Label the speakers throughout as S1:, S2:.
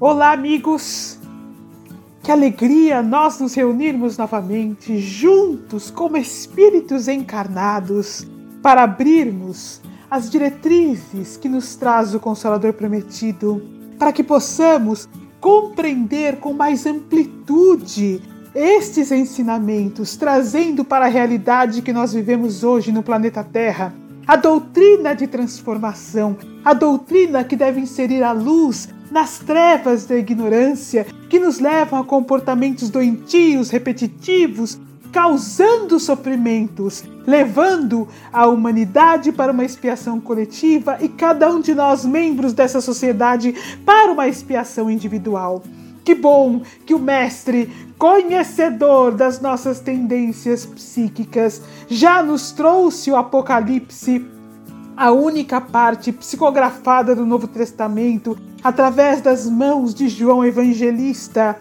S1: Olá, amigos! Que alegria nós nos reunirmos novamente, juntos como espíritos encarnados, para abrirmos as diretrizes que nos traz o Consolador Prometido, para que possamos compreender com mais amplitude estes ensinamentos, trazendo para a realidade que nós vivemos hoje no planeta Terra a doutrina de transformação, a doutrina que deve inserir a luz nas trevas da ignorância que nos levam a comportamentos doentios, repetitivos, causando sofrimentos, levando a humanidade para uma expiação coletiva e cada um de nós, membros dessa sociedade, para uma expiação individual. Que bom que o Mestre, conhecedor das nossas tendências psíquicas, já nos trouxe o Apocalipse, a única parte psicografada do Novo Testamento, através das mãos de João Evangelista.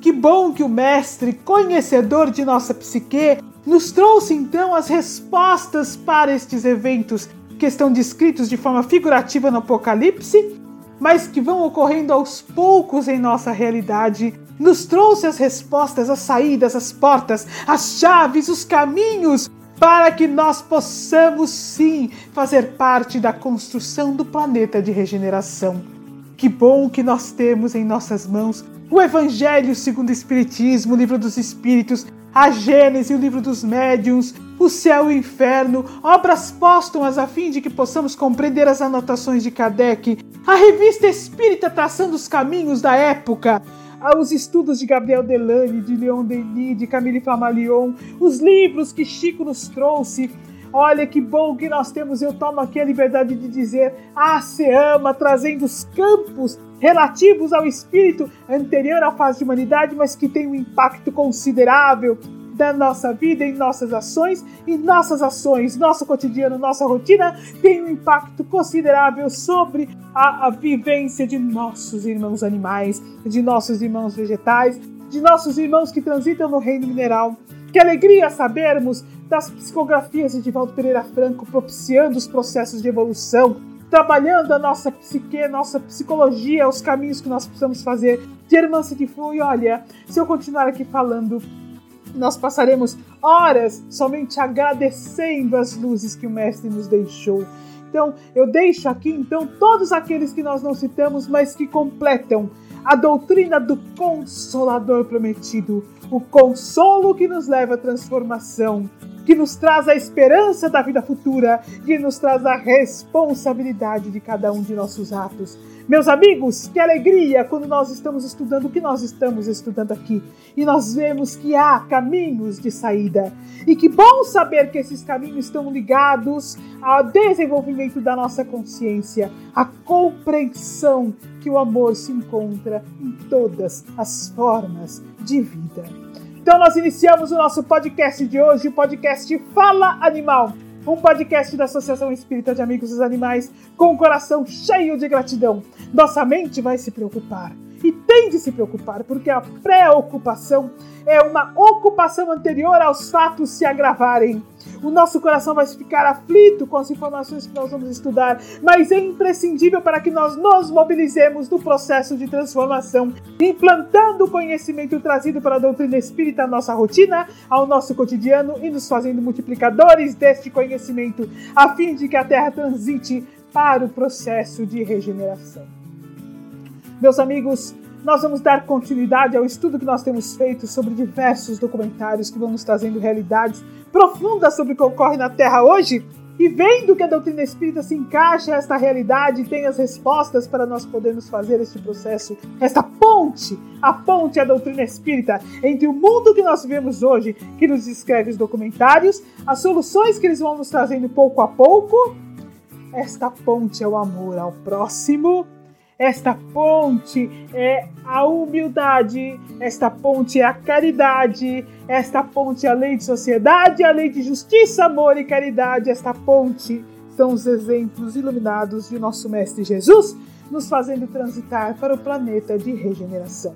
S1: Que bom que o Mestre, conhecedor de nossa psique, nos trouxe então as respostas para estes eventos que estão descritos de forma figurativa no Apocalipse mas que vão ocorrendo aos poucos em nossa realidade. Nos trouxe as respostas, as saídas, as portas, as chaves, os caminhos para que nós possamos sim fazer parte da construção do planeta de regeneração. Que bom que nós temos em nossas mãos o Evangelho segundo o Espiritismo, o Livro dos Espíritos, a Gênese, o Livro dos Médiuns, o Céu e o Inferno, obras póstumas a fim de que possamos compreender as anotações de Kardec, a Revista Espírita traçando os caminhos da época, os estudos de Gabriel Delane, de Leon Denis, de Camille Flammarion, os livros que Chico nos trouxe, Olha que bom que nós temos, eu tomo aqui a liberdade de dizer, a ama, trazendo os campos relativos ao espírito anterior à fase de humanidade, mas que tem um impacto considerável da nossa vida, em nossas ações, e nossas ações, nosso cotidiano, nossa rotina tem um impacto considerável sobre a, a vivência de nossos irmãos animais, de nossos irmãos vegetais, de nossos irmãos que transitam no reino mineral. Que alegria sabermos das psicografias de Divaldo Pereira Franco propiciando os processos de evolução, trabalhando a nossa psique, nossa psicologia, os caminhos que nós precisamos fazer de irmã de. E olha, se eu continuar aqui falando, nós passaremos horas somente agradecendo as luzes que o Mestre nos deixou. Então, eu deixo aqui então todos aqueles que nós não citamos, mas que completam a doutrina do Consolador prometido, o consolo que nos leva à transformação, que nos traz a esperança da vida futura, que nos traz a responsabilidade de cada um de nossos atos. Meus amigos, que alegria quando nós estamos estudando o que nós estamos estudando aqui e nós vemos que há caminhos de saída. E que bom saber que esses caminhos estão ligados ao desenvolvimento da nossa consciência, à compreensão que o amor se encontra em todas as formas de vida. Então nós iniciamos o nosso podcast de hoje, o podcast Fala Animal, um podcast da Associação Espírita de Amigos dos Animais, com o coração cheio de gratidão. Nossa mente vai se preocupar e tem de se preocupar, porque a preocupação é uma ocupação anterior aos fatos se agravarem. O nosso coração vai ficar aflito com as informações que nós vamos estudar, mas é imprescindível para que nós nos mobilizemos no processo de transformação, implantando o conhecimento trazido pela doutrina espírita à nossa rotina, ao nosso cotidiano e nos fazendo multiplicadores deste conhecimento, a fim de que a Terra transite para o processo de regeneração. Meus amigos, nós vamos dar continuidade ao estudo que nós temos feito sobre diversos documentários que vão nos trazendo realidades profundas sobre o que ocorre na Terra hoje. E vendo que a doutrina espírita se encaixa a esta realidade e tem as respostas para nós podermos fazer este processo, esta ponte, a ponte a doutrina espírita entre o mundo que nós vivemos hoje, que nos escreve os documentários, as soluções que eles vão nos trazendo pouco a pouco, esta ponte é o amor ao próximo esta ponte é a humildade, esta ponte é a caridade, esta ponte é a lei de sociedade, a lei de justiça, amor e caridade. Esta ponte são os exemplos iluminados de nosso Mestre Jesus, nos fazendo transitar para o planeta de regeneração.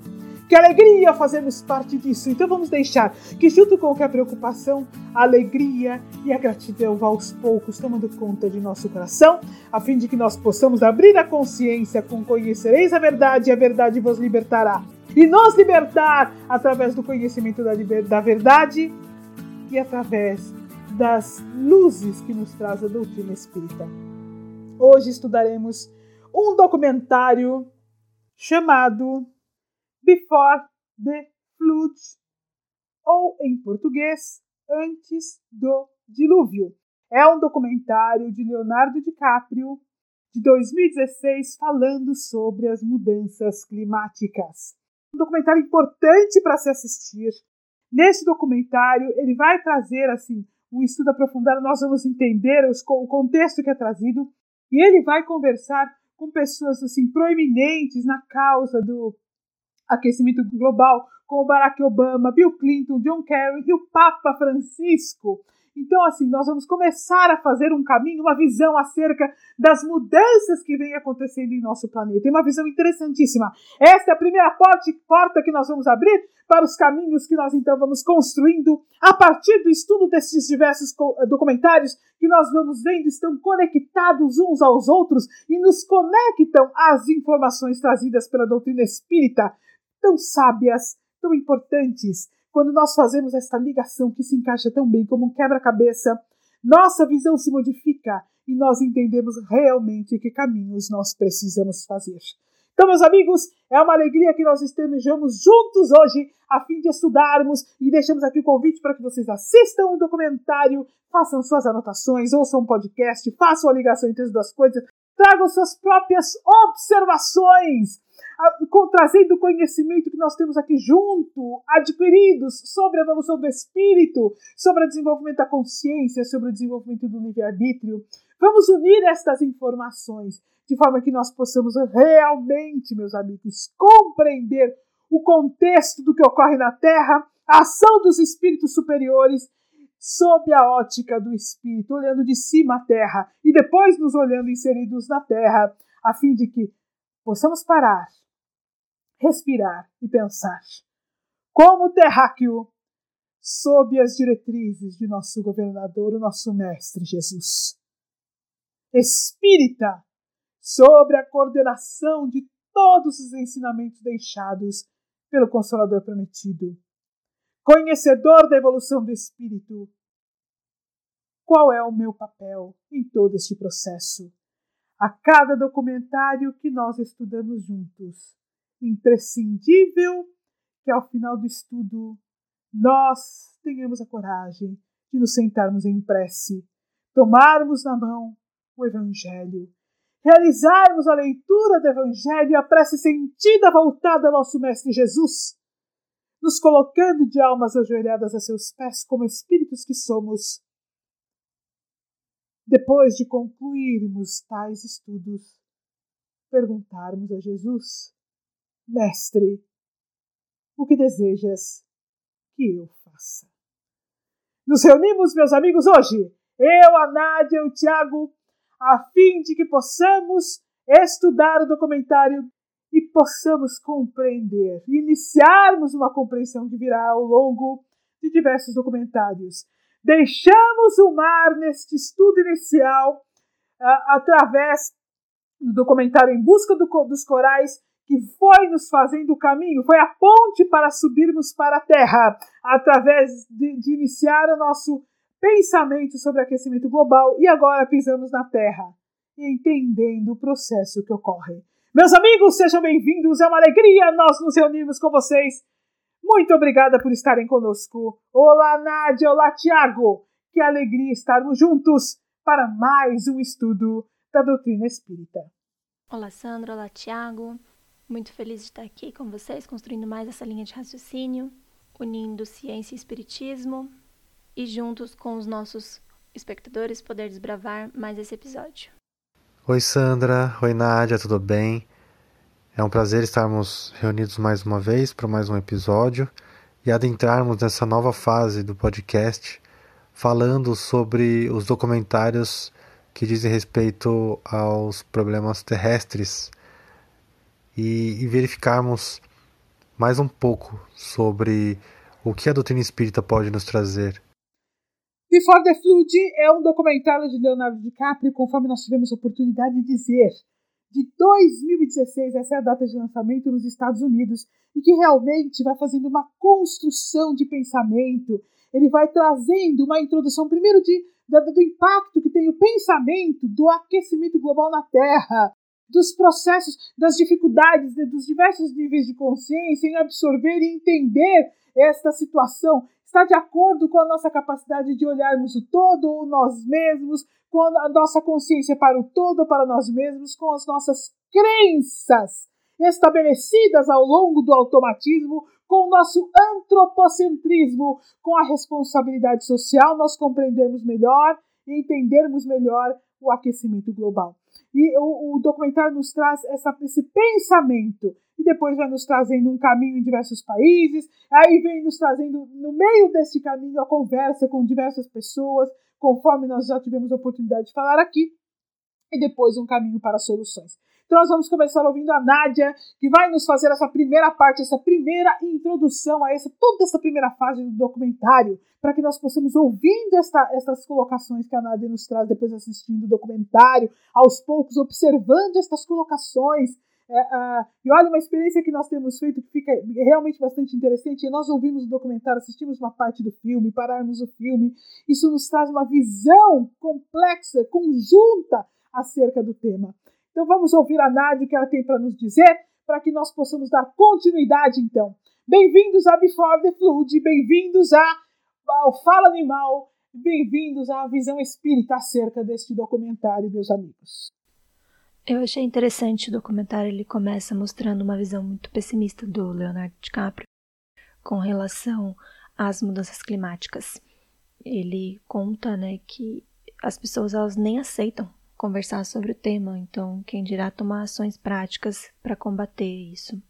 S1: Que alegria fazermos parte disso. Então vamos deixar que, junto com a preocupação, a alegria e a gratidão vá aos poucos tomando conta de nosso coração, a fim de que nós possamos abrir a consciência com conhecereis a verdade e a verdade vos libertará. E nos libertar através do conhecimento da, da verdade e através das luzes que nos traz a doutrina espírita. Hoje estudaremos um documentário chamado Before the Flood, ou em português, Antes do Dilúvio. É um documentário de Leonardo DiCaprio de 2016 falando sobre as mudanças climáticas. Um documentário importante para se assistir. Neste documentário, ele vai trazer assim um estudo aprofundado, nós vamos entender os, o contexto que é trazido e ele vai conversar com pessoas assim proeminentes na causa do aquecimento global, como Barack Obama, Bill Clinton, John Kerry e o Papa Francisco. Então, assim, nós vamos começar a fazer um caminho, uma visão acerca das mudanças que vêm acontecendo em nosso planeta. E uma visão interessantíssima. Esta é a primeira porta que nós vamos abrir para os caminhos que nós então vamos construindo a partir do estudo desses diversos documentários que nós vamos vendo estão conectados uns aos outros e nos conectam às informações trazidas pela doutrina espírita, tão sábias, tão importantes quando nós fazemos esta ligação que se encaixa tão bem como um quebra-cabeça, nossa visão se modifica e nós entendemos realmente que caminhos nós precisamos fazer. Então, meus amigos, é uma alegria que nós estejamos juntos hoje a fim de estudarmos e deixamos aqui o convite para que vocês assistam o um documentário, façam suas anotações, ouçam um podcast, façam a ligação entre as duas coisas, tragam suas próprias observações trazendo o conhecimento que nós temos aqui junto, adquiridos sobre a evolução do espírito, sobre o desenvolvimento da consciência, sobre o desenvolvimento do livre-arbítrio. Vamos unir estas informações de forma que nós possamos realmente, meus amigos, compreender o contexto do que ocorre na Terra, a ação dos espíritos superiores sob a ótica do espírito, olhando de cima a Terra e depois nos olhando inseridos na Terra, a fim de que possamos parar respirar e pensar. Como terráqueo, sob as diretrizes de nosso governador, o nosso mestre Jesus. Espírita, sobre a coordenação de todos os ensinamentos deixados pelo Consolador prometido. Conhecedor da evolução do espírito. Qual é o meu papel em todo este processo? A cada documentário que nós estudamos juntos, imprescindível que ao final do estudo nós tenhamos a coragem de nos sentarmos em prece, tomarmos na mão o Evangelho, realizarmos a leitura do Evangelho e a prece sentida voltada ao nosso Mestre Jesus, nos colocando de almas ajoelhadas a seus pés como espíritos que somos. Depois de concluirmos tais estudos, perguntarmos a Jesus Mestre, o que desejas que eu faça? Nos reunimos, meus amigos, hoje, eu, a Nádia e o Tiago, a fim de que possamos estudar o documentário e possamos compreender, iniciarmos uma compreensão que virá ao longo de diversos documentários. Deixamos o mar neste estudo inicial uh, através do documentário Em Busca do, dos Corais que foi nos fazendo o caminho, foi a ponte para subirmos para a Terra, através de, de iniciar o nosso pensamento sobre aquecimento global e agora pisamos na Terra, entendendo o processo que ocorre. Meus amigos, sejam bem-vindos, é uma alegria nós nos reunirmos com vocês. Muito obrigada por estarem conosco. Olá, Nádia, olá, Tiago. Que alegria estarmos juntos para mais um estudo da doutrina espírita.
S2: Olá, Sandra, olá, Tiago. Muito feliz de estar aqui com vocês, construindo mais essa linha de raciocínio, unindo ciência e espiritismo e juntos com os nossos espectadores poder desbravar mais esse episódio.
S3: Oi Sandra, oi Nádia, tudo bem? É um prazer estarmos reunidos mais uma vez para mais um episódio e adentrarmos nessa nova fase do podcast falando sobre os documentários que dizem respeito aos problemas terrestres e, e verificarmos mais um pouco sobre o que a doutrina espírita pode nos trazer.
S1: Before the Flood é um documentário de Leonardo DiCaprio, conforme nós tivemos a oportunidade de dizer, de 2016, essa é a data de lançamento nos Estados Unidos, e que realmente vai fazendo uma construção de pensamento. Ele vai trazendo uma introdução, primeiro, de, do, do impacto que tem o pensamento do aquecimento global na Terra, dos processos, das dificuldades, dos diversos níveis de consciência em absorver e entender esta situação. Está de acordo com a nossa capacidade de olharmos o todo ou nós mesmos, com a nossa consciência para o todo, para nós mesmos, com as nossas crenças estabelecidas ao longo do automatismo, com o nosso antropocentrismo, com a responsabilidade social, nós compreendemos melhor e entendermos melhor o aquecimento global. E o, o documentário nos traz essa, esse pensamento. E depois vai nos trazendo um caminho em diversos países, aí vem nos trazendo, no meio desse caminho, a conversa com diversas pessoas, conforme nós já tivemos a oportunidade de falar aqui, e depois um caminho para soluções. Então nós vamos começar ouvindo a Nádia, que vai nos fazer essa primeira parte, essa primeira introdução a essa, toda essa primeira fase do documentário, para que nós possamos, ouvindo esta, essas colocações que a Nádia nos traz depois assistindo o documentário, aos poucos observando estas colocações, é, uh, e olha, uma experiência que nós temos feito que fica realmente bastante interessante. Nós ouvimos o documentário, assistimos uma parte do filme, pararmos o filme. Isso nos traz uma visão complexa, conjunta acerca do tema. Então vamos ouvir a Nádia o que ela tem para nos dizer, para que nós possamos dar continuidade, então. Bem-vindos a Before the Flood, bem-vindos ao Fala Animal, bem-vindos à visão espírita acerca deste documentário, meus amigos.
S2: Eu achei interessante o documentário, ele começa mostrando uma visão muito pessimista do Leonardo DiCaprio com relação às mudanças climáticas. Ele conta, né, que as pessoas elas nem aceitam conversar sobre o tema, então quem dirá tomar ações práticas para combater isso.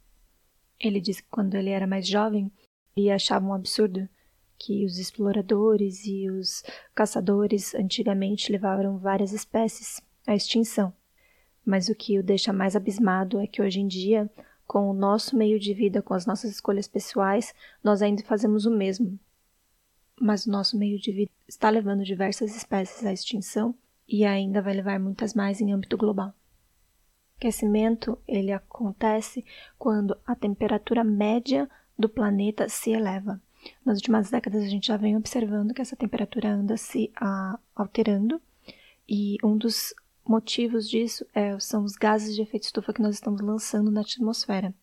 S2: Ele disse que quando ele era mais jovem, ele achava um absurdo que os exploradores e os caçadores antigamente levaram várias espécies à extinção. Mas o que o deixa mais abismado é que hoje em dia, com o nosso meio de vida, com as nossas escolhas pessoais, nós ainda fazemos o mesmo. Mas o nosso meio de vida está levando diversas espécies à extinção e ainda vai levar muitas mais em âmbito global. O aquecimento ele acontece quando a temperatura média do planeta se eleva. Nas últimas décadas a gente já vem observando que essa temperatura anda se a, alterando e um dos motivos disso é, são os gases de efeito estufa que nós estamos lançando na atmosfera.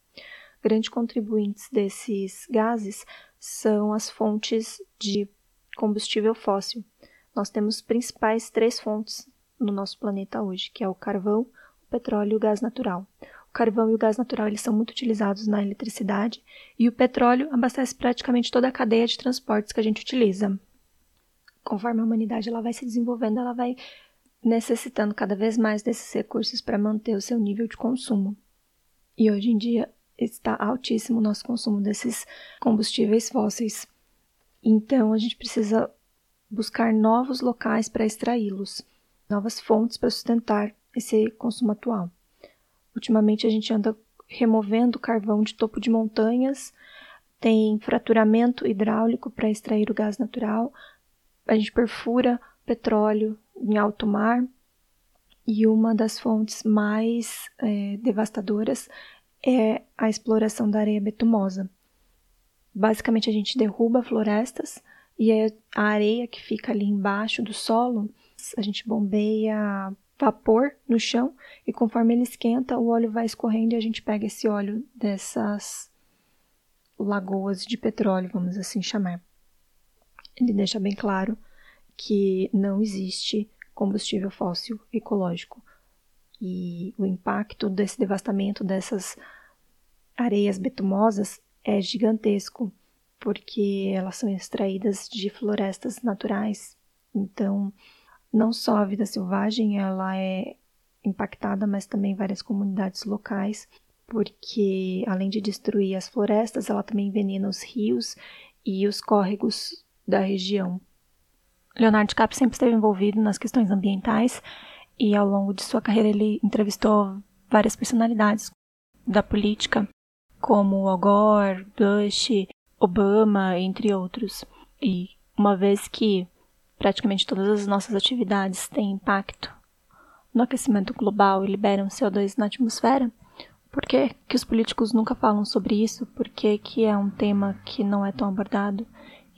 S2: Grandes contribuintes desses gases são as fontes de combustível fóssil. Nós temos principais três fontes no nosso planeta hoje, que é o carvão, o petróleo e o gás natural. O carvão e o gás natural eles são muito utilizados na eletricidade e o petróleo abastece praticamente toda a cadeia de transportes que a gente utiliza. Conforme a humanidade ela vai se desenvolvendo, ela vai necessitando cada vez mais desses recursos para manter o seu nível de consumo. E hoje em dia está altíssimo o nosso consumo desses combustíveis fósseis. Então a gente precisa buscar novos locais para extraí-los, novas fontes para sustentar esse consumo atual. Ultimamente a gente anda removendo carvão de topo de montanhas, tem fraturamento hidráulico para extrair o gás natural, a gente perfura petróleo em alto mar e uma das fontes mais é, devastadoras é a exploração da areia betumosa. Basicamente, a gente derruba florestas e a areia que fica ali embaixo do solo, a gente bombeia vapor no chão e conforme ele esquenta, o óleo vai escorrendo e a gente pega esse óleo dessas lagoas de petróleo, vamos assim chamar. Ele deixa bem claro que não existe combustível fóssil ecológico. E o impacto desse devastamento dessas areias betumosas é gigantesco, porque elas são extraídas de florestas naturais. Então, não só a vida selvagem ela é impactada, mas também várias comunidades locais, porque além de destruir as florestas, ela também envenena os rios e os córregos da região. Leonardo DiCaprio sempre esteve envolvido nas questões ambientais e ao longo de sua carreira ele entrevistou várias personalidades da política como Al Gore, Bush, Obama, entre outros. E uma vez que praticamente todas as nossas atividades têm impacto no aquecimento global e liberam CO2 na atmosfera, por que, que os políticos nunca falam sobre isso? Por que, que é um tema que não é tão abordado?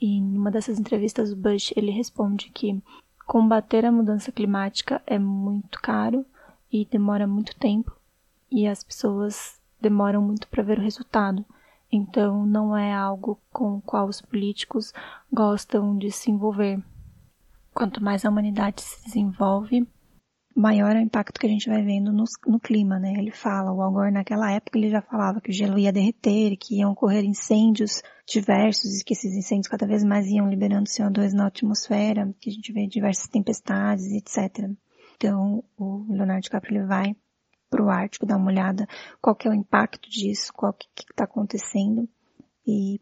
S2: E em uma dessas entrevistas, o Bush ele responde que combater a mudança climática é muito caro e demora muito tempo e as pessoas demoram muito para ver o resultado. Então não é algo com o qual os políticos gostam de se envolver. Quanto mais a humanidade se desenvolve, maior é o impacto que a gente vai vendo no, no, clima, né? Ele fala, o Al Gore naquela época ele já falava que o gelo ia derreter, que iam ocorrer incêndios diversos e que esses incêndios cada vez mais iam liberando CO2 na atmosfera, que a gente vê diversas tempestades, etc. Então, o Leonardo DiCaprio ele vai para o Ártico dar uma olhada qual que é o impacto disso, qual que está acontecendo. E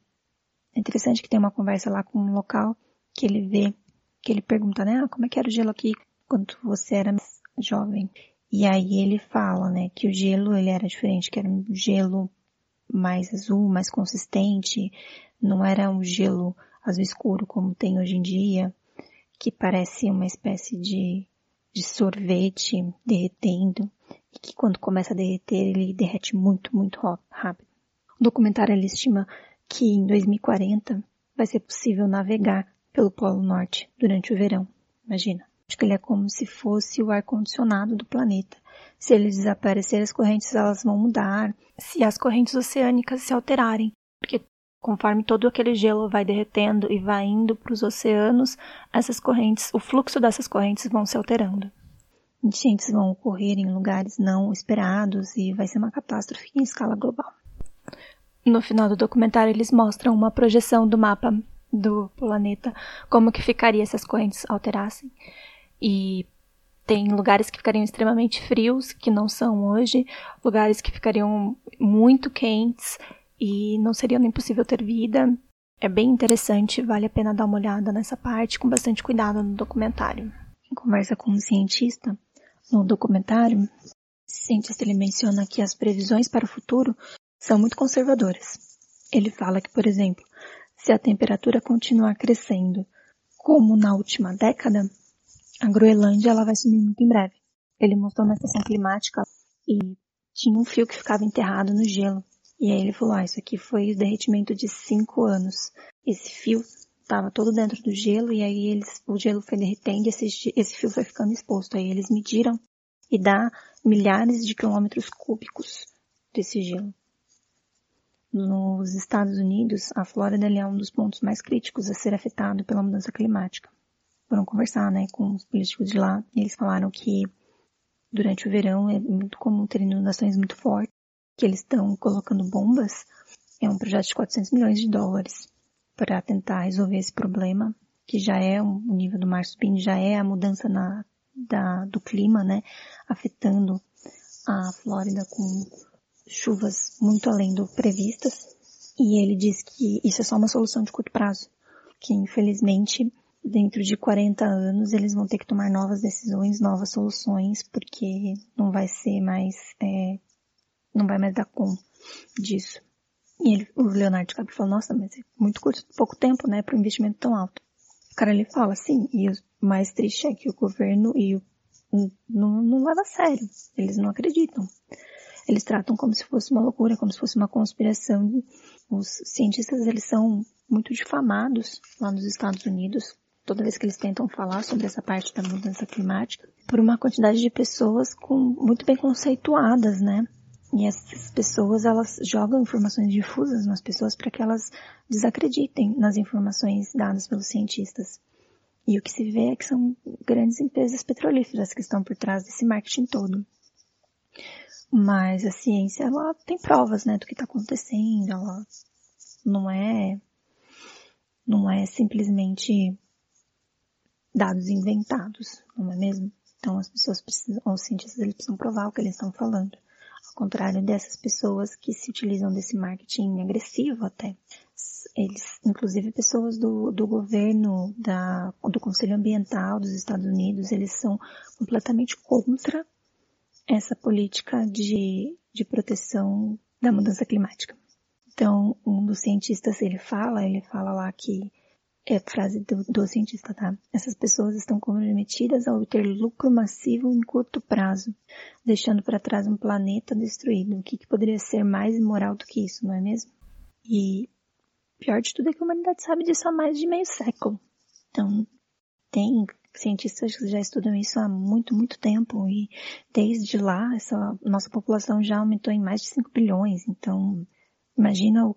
S2: é interessante que tem uma conversa lá com um local que ele vê, que ele pergunta, né, ah, como é que era o gelo aqui quando você era jovem? E aí ele fala, né, que o gelo ele era diferente, que era um gelo mais azul, mais consistente, não era um gelo azul escuro como tem hoje em dia, que parece uma espécie de, de sorvete derretendo que quando começa a derreter ele derrete muito, muito rápido. O documentário ele estima que em 2040 vai ser possível navegar pelo Polo Norte durante o verão. Imagina. Acho que ele é como se fosse o ar-condicionado do planeta. Se ele desaparecer, as correntes elas vão mudar.
S4: Se as correntes oceânicas se alterarem, porque conforme todo aquele gelo vai derretendo e vai indo para os oceanos, essas correntes, o fluxo dessas correntes vão se alterando
S2: enchentes vão ocorrer em lugares não esperados e vai ser uma catástrofe em escala global.
S4: No final do documentário eles mostram uma projeção do mapa do planeta, como que ficaria se as correntes alterassem. E tem lugares que ficariam extremamente frios, que não são hoje, lugares que ficariam muito quentes e não seria nem possível ter vida. É bem interessante, vale a pena dar uma olhada nessa parte com bastante cuidado no documentário.
S2: Em conversa com um cientista, no documentário, cientista ele menciona que as previsões para o futuro são muito conservadoras. Ele fala que, por exemplo, se a temperatura continuar crescendo como na última década, a Groenlândia ela vai sumir muito em breve. Ele mostrou uma estação climática e tinha um fio que ficava enterrado no gelo. E aí ele falou, ah, isso aqui foi o derretimento de cinco anos. Esse fio estava todo dentro do gelo e aí eles, o gelo foi derretendo e esse, esse fio foi ficando exposto. Aí eles mediram e dá milhares de quilômetros cúbicos desse gelo. Nos Estados Unidos, a Flórida é um dos pontos mais críticos a ser afetado pela mudança climática. Foram conversar, né, com os políticos de lá e eles falaram que durante o verão é muito comum ter inundações muito fortes, que eles estão colocando bombas. É um projeto de 400 milhões de dólares para tentar resolver esse problema, que já é o nível do mar subindo, já é a mudança na, da, do clima, né, afetando a Flórida com chuvas muito além do previstas. E ele diz que isso é só uma solução de curto prazo, que infelizmente dentro de 40 anos eles vão ter que tomar novas decisões, novas soluções, porque não vai ser mais, é, não vai mais dar conta disso. E ele, o Leonardo DiCaprio falou, nossa, mas é muito curto, pouco tempo, né, para um investimento tão alto. O cara ele fala, sim, e o mais triste é que o governo e o não, não leva a sério. Eles não acreditam. Eles tratam como se fosse uma loucura, como se fosse uma conspiração. Os cientistas, eles são muito difamados lá nos Estados Unidos, toda vez que eles tentam falar sobre essa parte da mudança climática, por uma quantidade de pessoas com, muito bem conceituadas, né? E essas pessoas, elas jogam informações difusas nas pessoas para que elas desacreditem nas informações dadas pelos cientistas. E o que se vê é que são grandes empresas petrolíferas que estão por trás desse marketing todo. Mas a ciência, ela tem provas, né, do que está acontecendo, ela não é, não é simplesmente dados inventados, não é mesmo? Então as pessoas precisam, os cientistas eles precisam provar o que eles estão falando contrário dessas pessoas que se utilizam desse marketing agressivo até. Eles, inclusive pessoas do, do governo, da, do Conselho Ambiental dos Estados Unidos, eles são completamente contra essa política de, de proteção da mudança climática. Então, um dos cientistas, ele fala, ele fala lá que, é frase do, do cientista, tá? Essas pessoas estão comprometidas a obter lucro massivo em curto prazo, deixando para trás um planeta destruído. O que, que poderia ser mais imoral do que isso, não é mesmo? E pior de tudo é que a humanidade sabe disso há mais de meio século. Então, tem cientistas que já estudam isso há muito, muito tempo e desde lá essa nossa população já aumentou em mais de 5 bilhões. Então, imagina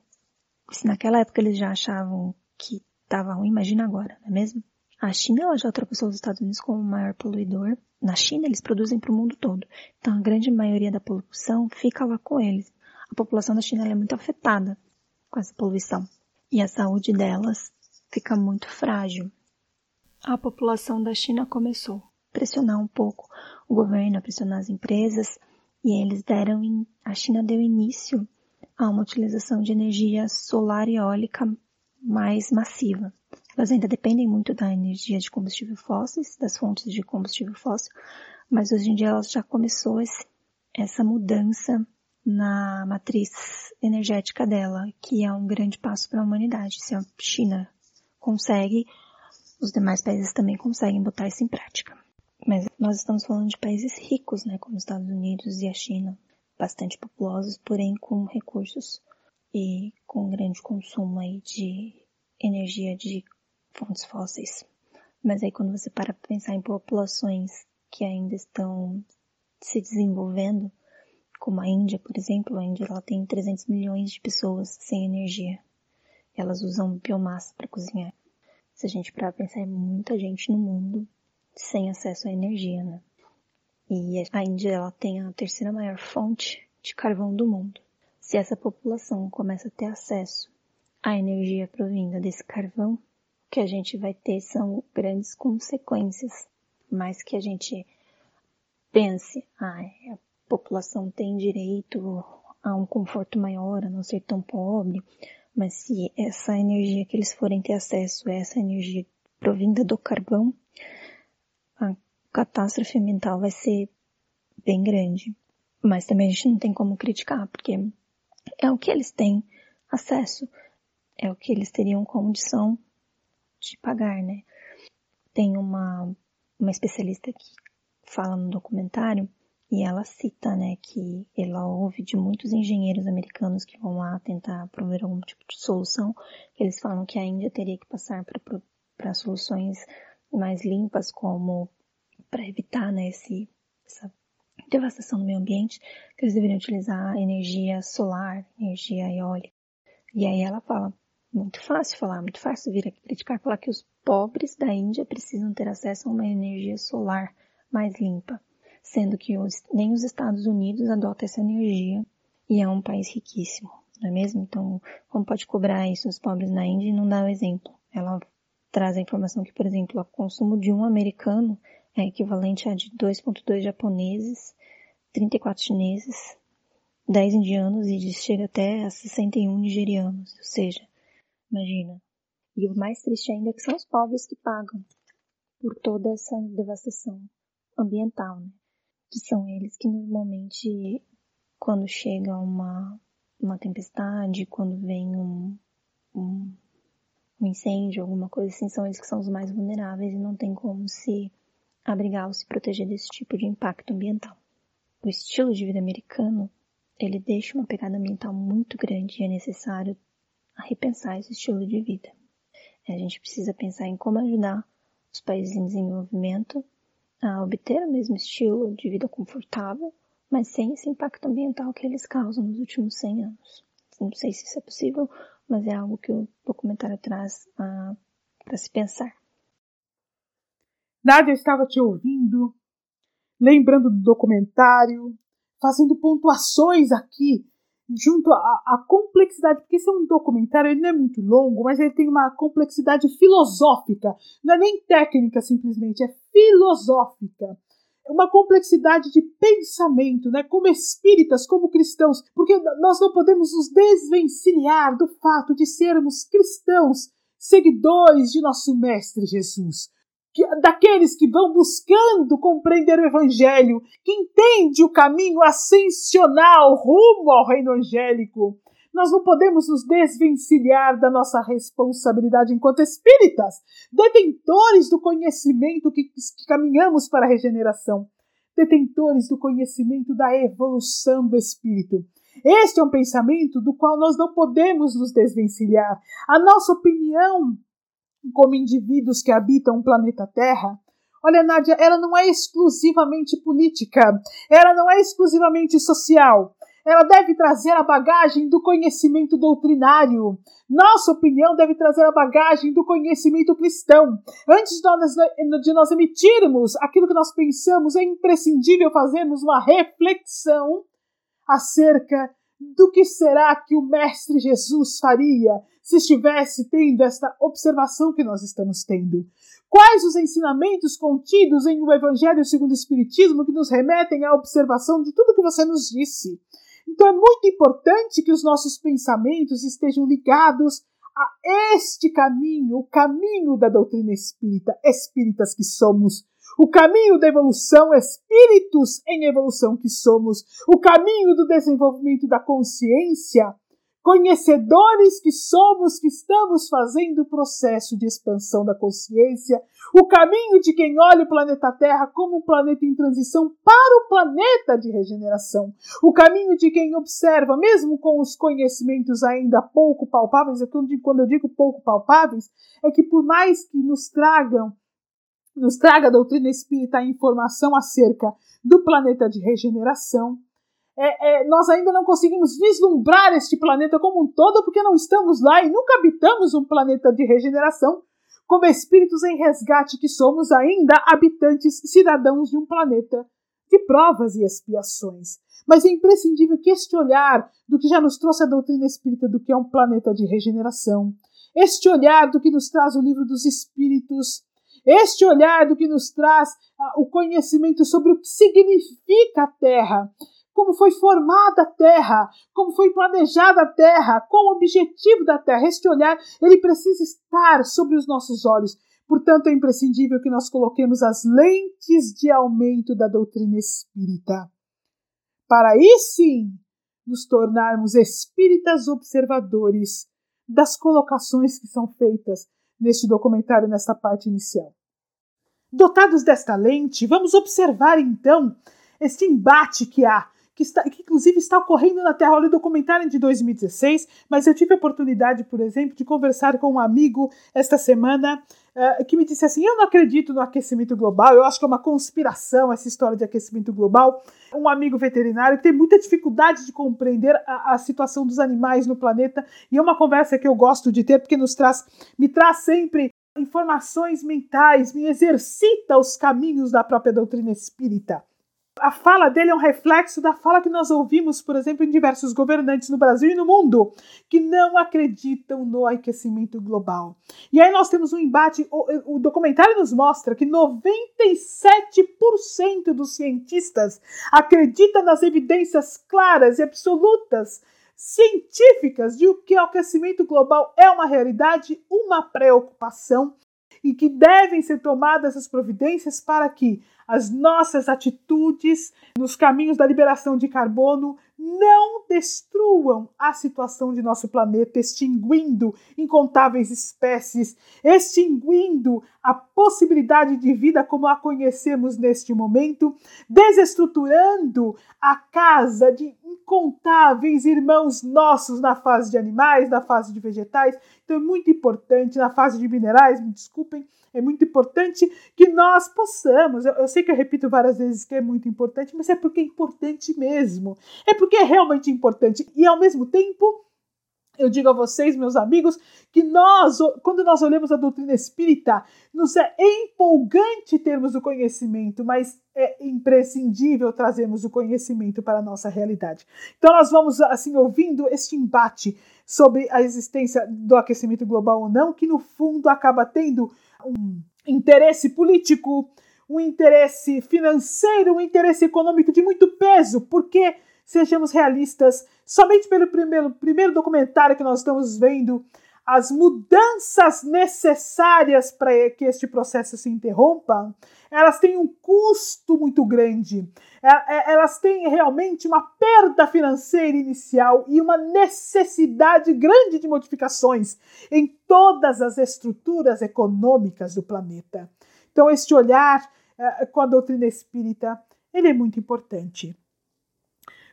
S2: se naquela época eles já achavam que estava ruim, imagina agora, não é mesmo? A China ela já ultrapassou os Estados Unidos como o maior poluidor. Na China eles produzem para o mundo todo. Então a grande maioria da poluição fica lá com eles. A população da China é muito afetada com essa poluição. E a saúde delas fica muito frágil
S5: a população da China começou a
S2: pressionar um pouco o governo, a pressionar as empresas, e eles deram, a China deu início a uma utilização de energia solar e eólica mais massiva. Elas ainda dependem muito da energia de combustível fósseis, das fontes de combustível fóssil, mas hoje em dia elas já começou esse, essa mudança na matriz energética dela, que é um grande passo para a humanidade. Se a China consegue, os demais países também conseguem botar isso em prática. Mas nós estamos falando de países ricos, né, como os Estados Unidos e a China, bastante populosos, porém com recursos e com grande consumo aí de energia de fontes fósseis. Mas aí quando você para pensar em populações que ainda estão se desenvolvendo, como a Índia, por exemplo, a Índia ela tem 300 milhões de pessoas sem energia. Elas usam biomassa para cozinhar. Se a gente parar pensar, é muita gente no mundo sem acesso à energia, né? E a Índia, ela tem a terceira maior fonte de carvão do mundo. Se essa população começa a ter acesso à energia provinda desse carvão, o que a gente vai ter são grandes consequências. Mais que a gente pense, ah, a população tem direito a um conforto maior, a não ser tão pobre, mas se essa energia que eles forem ter acesso é essa energia provinda do carvão, a catástrofe ambiental vai ser bem grande. Mas também a gente não tem como criticar, porque é o que eles têm acesso, é o que eles teriam condição de pagar, né? Tem uma, uma especialista que fala no documentário e ela cita, né, que ela ouve de muitos engenheiros americanos que vão lá tentar prover algum tipo de solução, eles falam que a Índia teria que passar para soluções mais limpas, como para evitar, né, esse, essa devastação do meio ambiente, que eles deveriam utilizar energia solar, energia eólica. E aí ela fala, muito fácil falar, muito fácil vir aqui criticar, falar que os pobres da Índia precisam ter acesso a uma energia solar mais limpa sendo que os, nem os Estados Unidos adotam essa energia e é um país riquíssimo, não é mesmo? Então, como pode cobrar isso os pobres na Índia e não dá o exemplo? Ela traz a informação que, por exemplo, o consumo de um americano é equivalente a de 2,2 japoneses, 34 chineses, 10 indianos e chega até a 61 nigerianos, ou seja, imagina. E o mais triste ainda é que são os pobres que pagam por toda essa devastação ambiental, né? que são eles que normalmente, quando chega uma, uma tempestade, quando vem um, um, um incêndio, alguma coisa assim, são eles que são os mais vulneráveis e não tem como se abrigar ou se proteger desse tipo de impacto ambiental. O estilo de vida americano, ele deixa uma pegada ambiental muito grande e é necessário repensar esse estilo de vida. A gente precisa pensar em como ajudar os países em desenvolvimento a obter o mesmo estilo de vida confortável, mas sem esse impacto ambiental que eles causam nos últimos 100 anos. Não sei se isso é possível, mas é algo que o documentário traz uh, para se pensar.
S1: Nádia, eu estava te ouvindo, lembrando do documentário, fazendo pontuações aqui junto à, complexidade, porque esse é um documentário, ele não é muito longo, mas ele tem uma complexidade filosófica, não é nem técnica simplesmente, é filosófica. É uma complexidade de pensamento, né? como espíritas, como cristãos, porque nós não podemos nos desvencilhar do fato de sermos cristãos, seguidores de nosso Mestre Jesus que, daqueles que vão buscando compreender o Evangelho, que entende o caminho ascensional rumo ao reino angélico. Nós não podemos nos desvencilhar da nossa responsabilidade enquanto espíritas, detentores do conhecimento que, que caminhamos para a regeneração, detentores do conhecimento da evolução do espírito. Este é um pensamento do qual nós não podemos nos desvencilhar. A nossa opinião, como indivíduos que habitam o planeta Terra, olha, Nádia, ela não é exclusivamente política, ela não é exclusivamente social. Ela deve trazer a bagagem do conhecimento doutrinário. Nossa opinião deve trazer a bagagem do conhecimento cristão. Antes de nós, de nós emitirmos aquilo que nós pensamos, é imprescindível fazermos uma reflexão acerca do que será que o Mestre Jesus faria se estivesse tendo esta observação que nós estamos tendo. Quais os ensinamentos contidos em o Evangelho segundo o Espiritismo que nos remetem à observação de tudo que você nos disse? Então é muito importante que os nossos pensamentos estejam ligados a este caminho, o caminho da doutrina espírita, espíritas que somos, o caminho da evolução, espíritos em evolução que somos, o caminho do desenvolvimento da consciência, conhecedores que somos, que estamos fazendo o processo de expansão da consciência, o caminho de quem olha o planeta Terra como um planeta em transição para o planeta de regeneração, o caminho de quem observa, mesmo com os conhecimentos ainda pouco palpáveis, é quando eu digo pouco palpáveis, é que por mais que nos tragam nos traga a doutrina espírita a informação acerca do planeta de regeneração, é, é, nós ainda não conseguimos vislumbrar este planeta como um todo porque não estamos lá e nunca habitamos um planeta de regeneração, como espíritos em resgate que somos ainda habitantes cidadãos de um planeta de provas e expiações. Mas é imprescindível que este olhar do que já nos trouxe a doutrina espírita do que é um planeta de regeneração, este olhar do que nos traz o livro dos espíritos, este olhar do que nos traz ah, o conhecimento sobre o que significa a Terra, como foi formada a Terra, como foi planejada a Terra, qual o objetivo da Terra. Este olhar, ele precisa estar sobre os nossos olhos. Portanto, é imprescindível que nós coloquemos as lentes de aumento da doutrina espírita. Para aí sim nos tornarmos espíritas observadores das colocações que são feitas neste documentário, nesta parte inicial. Dotados desta lente, vamos observar então este embate que há que, está, que inclusive está ocorrendo na Terra. Olha o documentário de 2016, mas eu tive a oportunidade, por exemplo, de conversar com um amigo esta semana uh, que me disse assim: Eu não acredito no aquecimento global, eu acho que é uma conspiração essa história de aquecimento global. Um amigo veterinário que tem muita dificuldade de compreender a, a situação dos animais no planeta, e é uma conversa que eu gosto de ter porque nos traz, me traz sempre informações mentais, me exercita os caminhos da própria doutrina espírita a fala dele é um reflexo da fala que nós ouvimos, por exemplo, em diversos governantes no Brasil e no mundo, que não acreditam no aquecimento global. E aí nós temos um embate. O, o documentário nos mostra que 97% dos cientistas acreditam nas evidências claras e absolutas científicas de que o aquecimento global é uma realidade, uma preocupação e que devem ser tomadas as providências para que as nossas atitudes nos caminhos da liberação de carbono não destruam a situação de nosso planeta, extinguindo incontáveis espécies, extinguindo a possibilidade de vida como a conhecemos neste momento, desestruturando a casa de incontáveis irmãos nossos na fase de animais, na fase de vegetais. Então é muito importante, na fase de minerais, me desculpem, é muito importante que nós possamos. Eu, eu, sei que eu repito várias vezes que é muito importante, mas é porque é importante mesmo. É porque é realmente importante. E ao mesmo tempo, eu digo a vocês, meus amigos, que nós, quando nós olhamos a doutrina espírita, nos é empolgante termos o conhecimento, mas é imprescindível trazermos o conhecimento para a nossa realidade. Então nós vamos assim ouvindo este embate sobre a existência do aquecimento global ou não, que no fundo acaba tendo um interesse político, um interesse financeiro, um interesse econômico de muito peso, porque, sejamos realistas, somente pelo primeiro, primeiro documentário que nós estamos vendo, as mudanças necessárias para que este processo se interrompa, elas têm um custo muito grande. É, é, elas têm realmente uma perda financeira inicial e uma necessidade grande de modificações em todas as estruturas econômicas do planeta. Então, este olhar é, com a doutrina espírita ele é muito importante.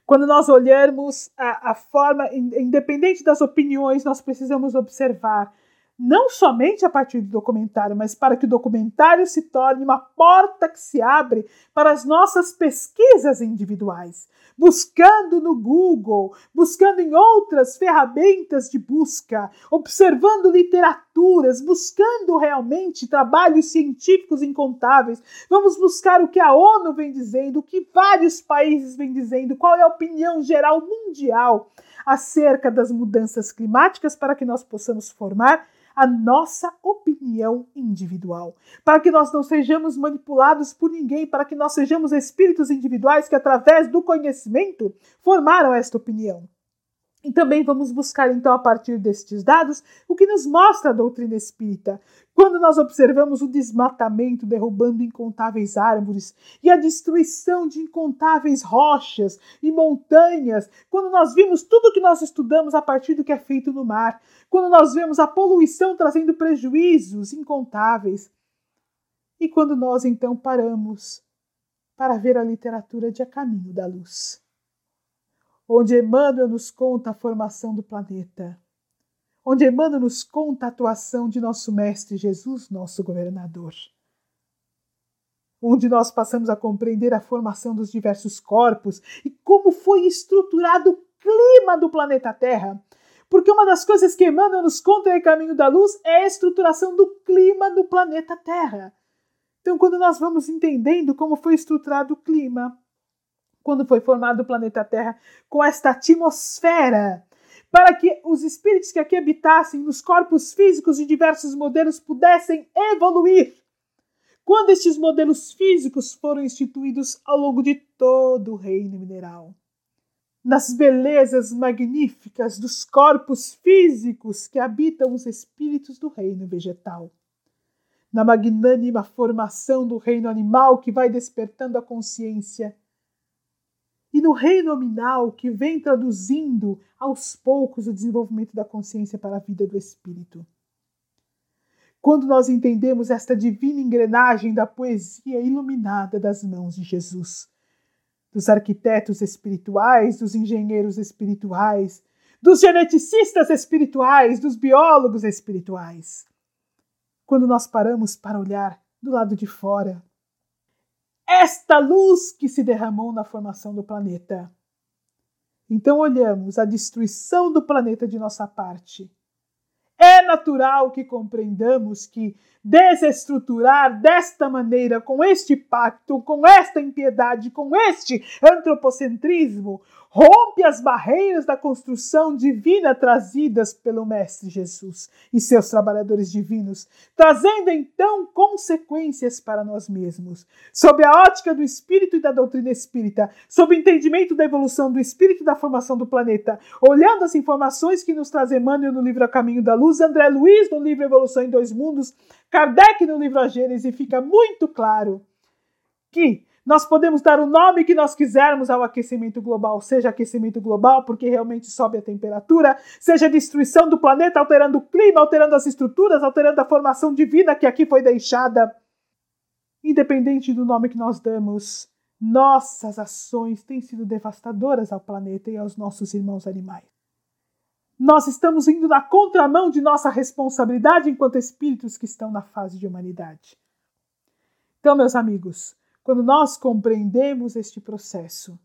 S1: Quando nós olharmos a, a forma, independente das opiniões, nós precisamos observar não somente a partir do documentário, mas para que o documentário se torne uma porta que se abre para as nossas pesquisas individuais, buscando no Google, buscando em outras ferramentas de busca, observando literaturas, buscando realmente trabalhos científicos incontáveis. Vamos buscar o que a ONU vem dizendo, o que vários países vêm dizendo, qual é a opinião geral mundial acerca das mudanças climáticas para que nós possamos formar a nossa opinião individual, para que nós não sejamos manipulados por ninguém, para que nós sejamos espíritos individuais que, através do conhecimento, formaram esta opinião. E também vamos buscar, então, a partir destes dados, o que nos mostra a doutrina espírita. Quando nós observamos o desmatamento derrubando incontáveis árvores e a destruição de incontáveis rochas e montanhas, quando nós vimos tudo que nós estudamos a partir do que é feito no mar, quando nós vemos a poluição trazendo prejuízos incontáveis, e quando nós então paramos para ver a literatura de A Caminho da Luz onde Emmanuel nos conta a formação do planeta, onde Emmanuel nos conta a atuação de nosso Mestre Jesus, nosso governador, onde nós passamos a compreender a formação dos diversos corpos e como foi estruturado o clima do planeta Terra. Porque uma das coisas que Emmanuel nos conta em Caminho da Luz é a estruturação do clima do planeta Terra. Então, quando nós vamos entendendo como foi estruturado o clima, quando foi formado o planeta Terra, com esta atmosfera, para que os espíritos que aqui habitassem nos corpos físicos de diversos modelos pudessem evoluir. Quando estes modelos físicos foram instituídos ao longo de todo o reino mineral. Nas belezas magníficas dos corpos físicos que habitam os espíritos do reino vegetal na magnânima formação do reino animal que vai despertando a consciência e no reino nominal que vem traduzindo aos poucos o desenvolvimento da consciência para a vida do espírito. Quando nós entendemos esta divina engrenagem da poesia iluminada das mãos de Jesus, dos arquitetos espirituais, dos engenheiros espirituais, dos geneticistas espirituais, dos biólogos espirituais. Quando nós paramos para olhar do lado de fora, esta luz que se derramou na formação do planeta. Então olhamos a destruição do planeta de nossa parte. Natural que compreendamos que desestruturar desta maneira, com este pacto, com esta impiedade, com este antropocentrismo, rompe as barreiras da construção divina trazidas pelo Mestre Jesus e seus trabalhadores divinos, trazendo então consequências para nós mesmos. Sob a ótica do espírito e da doutrina espírita, sob o entendimento da evolução do espírito e da formação do planeta, olhando as informações que nos traz Emmanuel no livro A Caminho da Luz, André Luiz no livro Evolução em Dois Mundos, Kardec no livro A Gênese, fica muito claro que nós podemos dar o nome que nós quisermos ao aquecimento global, seja aquecimento global, porque realmente sobe a temperatura, seja destruição do planeta, alterando o clima, alterando as estruturas, alterando a formação de vida que aqui foi deixada. Independente do nome que nós damos, nossas ações têm sido devastadoras ao planeta e aos nossos irmãos animais. Nós estamos indo na contramão de nossa responsabilidade enquanto espíritos que estão na fase de humanidade. Então, meus amigos, quando nós compreendemos este processo.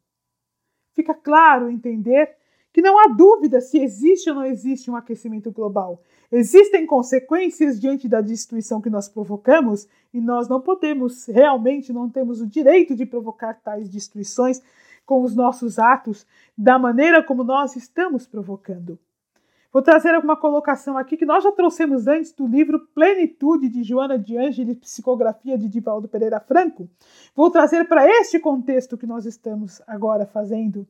S1: Fica claro entender que não há dúvida se existe ou não existe um aquecimento global. Existem consequências diante da destruição que nós provocamos e nós não podemos, realmente não temos o direito de provocar tais destruições com os nossos atos da maneira como nós estamos provocando. Vou trazer alguma colocação aqui que nós já trouxemos antes do livro Plenitude de Joana de Ângeles, psicografia de Divaldo Pereira Franco. Vou trazer para este contexto que nós estamos agora fazendo,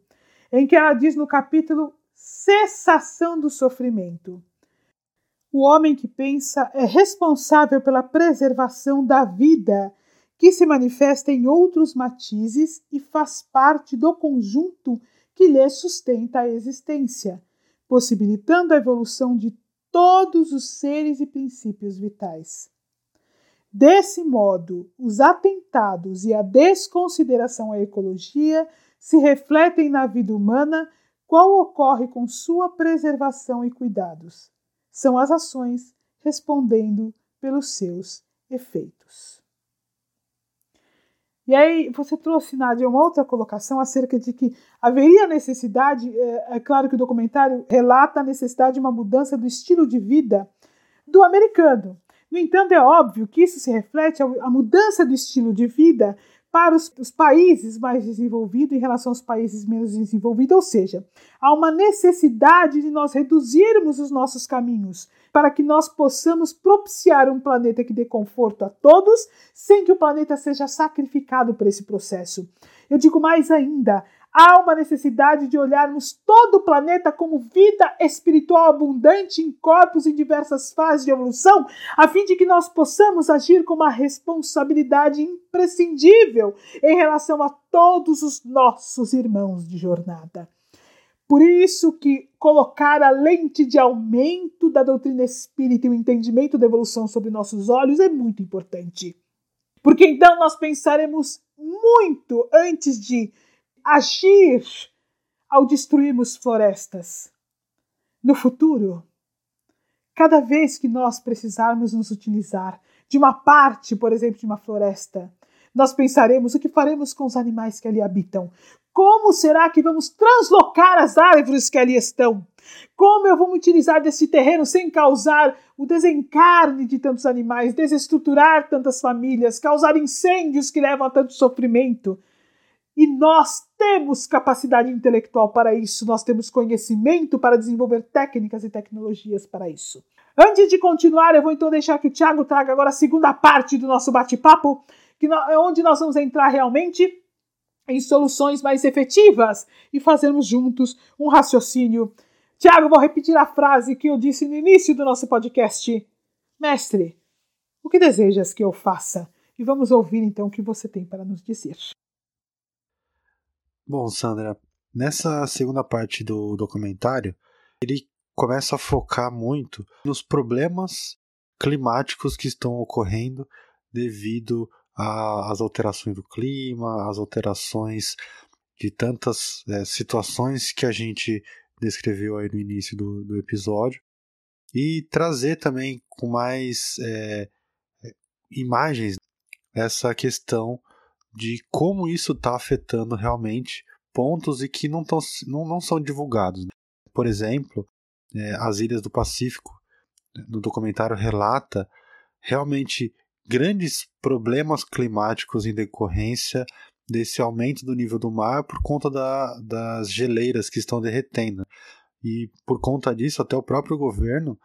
S1: em que ela diz no capítulo Cessação do Sofrimento. O homem que pensa é responsável pela preservação da vida, que se manifesta em outros matizes e faz parte do conjunto que lhe sustenta a existência, possibilitando a evolução de todos os seres e princípios vitais. Desse modo, os atentados e a desconsideração à ecologia se refletem na vida humana, qual ocorre com sua preservação e cuidados. São as ações respondendo pelos seus efeitos. E aí você trouxe, Nádia, uma outra colocação acerca de que haveria necessidade, é, é, claro que o documentário relata a necessidade de uma mudança do estilo de vida do americano. No entanto, é óbvio que isso se reflete a mudança do estilo de vida para os, os, países mais desenvolvidos em relação aos países menos desenvolvidos, ou seja, há uma necessidade de nós reduzirmos os nossos caminhos para que nós possamos propiciar um planeta que dê conforto a todos, sem que o planeta seja sacrificado por esse processo. Eu digo mais ainda, há uma necessidade de olharmos todo o planeta como vida espiritual abundante em corpos em diversas fases de evolução, a fim de que nós possamos agir com uma responsabilidade imprescindível em relação a todos os nossos irmãos de jornada. Por isso que colocar a lente de aumento da doutrina espírita e o entendimento da evolução sobre nossos olhos é muito importante. Porque então nós pensaremos muito antes de agir ao destruirmos florestas. No futuro, cada vez que nós precisarmos nos utilizar de uma parte, por exemplo, de uma floresta, nós pensaremos o que faremos com os animais que ali habitam. Como será que vamos translocar as árvores que ali estão? Como eu vou me utilizar desse terreno sem causar o desencarne de tantos animais, desestruturar tantas famílias, causar incêndios que levam a tanto sofrimento? E nós temos capacidade intelectual para isso, nós temos conhecimento para desenvolver técnicas e tecnologias para isso. Antes de continuar, eu vou então deixar que o Thiago traga agora a segunda parte do nosso bate-papo, onde nós vamos entrar realmente em soluções mais efetivas e fazermos juntos um raciocínio. Tiago, vou repetir a frase que eu disse no início do nosso podcast. Mestre, o que desejas que eu faça? E vamos ouvir então o que você tem para nos dizer.
S3: Bom, Sandra, nessa segunda parte do documentário, ele começa a focar muito nos problemas climáticos que estão ocorrendo devido às alterações do clima, às alterações de tantas é, situações que a gente descreveu aí no início do, do episódio e trazer também com mais é, imagens essa questão de como isso está afetando realmente pontos e que não, tão, não, não são divulgados. Por exemplo, é, as ilhas do Pacífico, no documentário relata realmente grandes problemas climáticos em decorrência desse aumento do nível do mar por conta da, das geleiras que estão derretendo. E por conta disso, até o próprio governo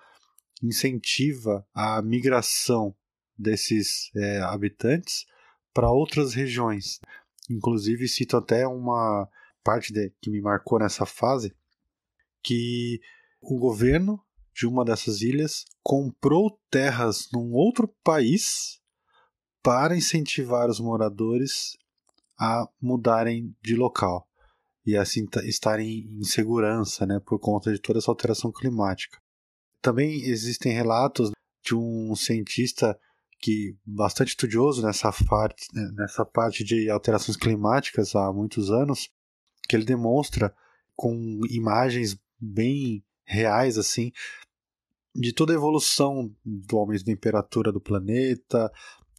S3: incentiva a migração desses é, habitantes para outras regiões. Inclusive, cito até uma parte de, que me marcou nessa fase, que o governo de uma dessas ilhas comprou terras num outro país para incentivar os moradores a mudarem de local e assim estarem em segurança, né, por conta de toda essa alteração climática. Também existem relatos de um cientista que bastante estudioso nessa parte, né, nessa parte de alterações climáticas há muitos anos, que ele demonstra com imagens bem reais assim de toda a evolução do aumento da temperatura do planeta,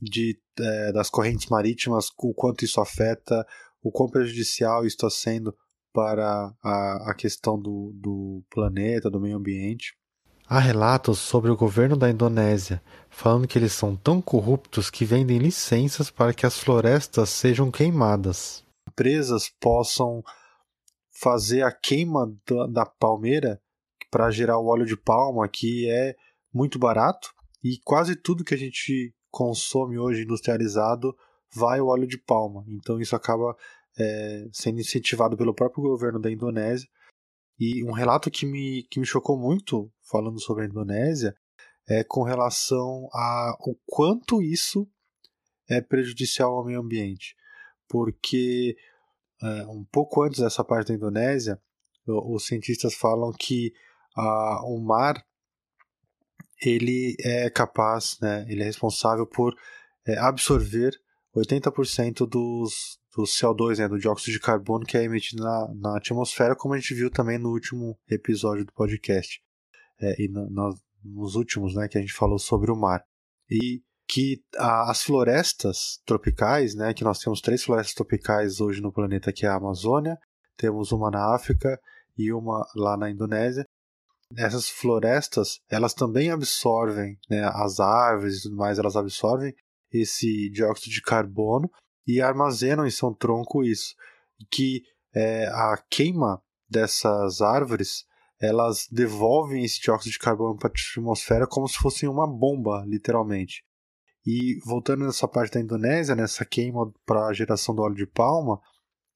S3: de, é, das correntes marítimas, o quanto isso afeta, o quão prejudicial isso está sendo para a, a questão do, do planeta, do meio ambiente. Há relatos sobre o governo da Indonésia falando que eles são tão corruptos que vendem licenças para que as florestas sejam queimadas. Empresas possam fazer a queima da, da palmeira para gerar o óleo de palma, que é muito barato, e quase tudo que a gente consome hoje industrializado vai o óleo de palma. Então isso acaba é, sendo incentivado pelo próprio governo da Indonésia. E um relato que me, que me chocou muito falando sobre a Indonésia é com relação a o quanto isso é prejudicial ao meio ambiente, porque é, um pouco antes dessa parte da Indonésia, os cientistas falam que a, o mar ele é capaz, né, ele é responsável por é, absorver 80% dos, do CO2, né, do dióxido de carbono que é emitido na, na atmosfera, como a gente viu também no último episódio do podcast. É, e no, no, nos últimos, né, que a gente falou sobre o mar. E que a, as florestas tropicais, né, que nós temos três florestas tropicais hoje no planeta, que é a Amazônia, temos uma na África e uma lá na Indonésia. Essas florestas, elas também absorvem, né, as árvores e tudo mais, elas absorvem esse dióxido de carbono e armazenam em seu tronco isso. Que é, a queima dessas árvores elas devolvem esse dióxido de carbono para a atmosfera como se fosse uma bomba, literalmente. E voltando nessa parte da Indonésia, nessa queima para a geração do óleo de palma,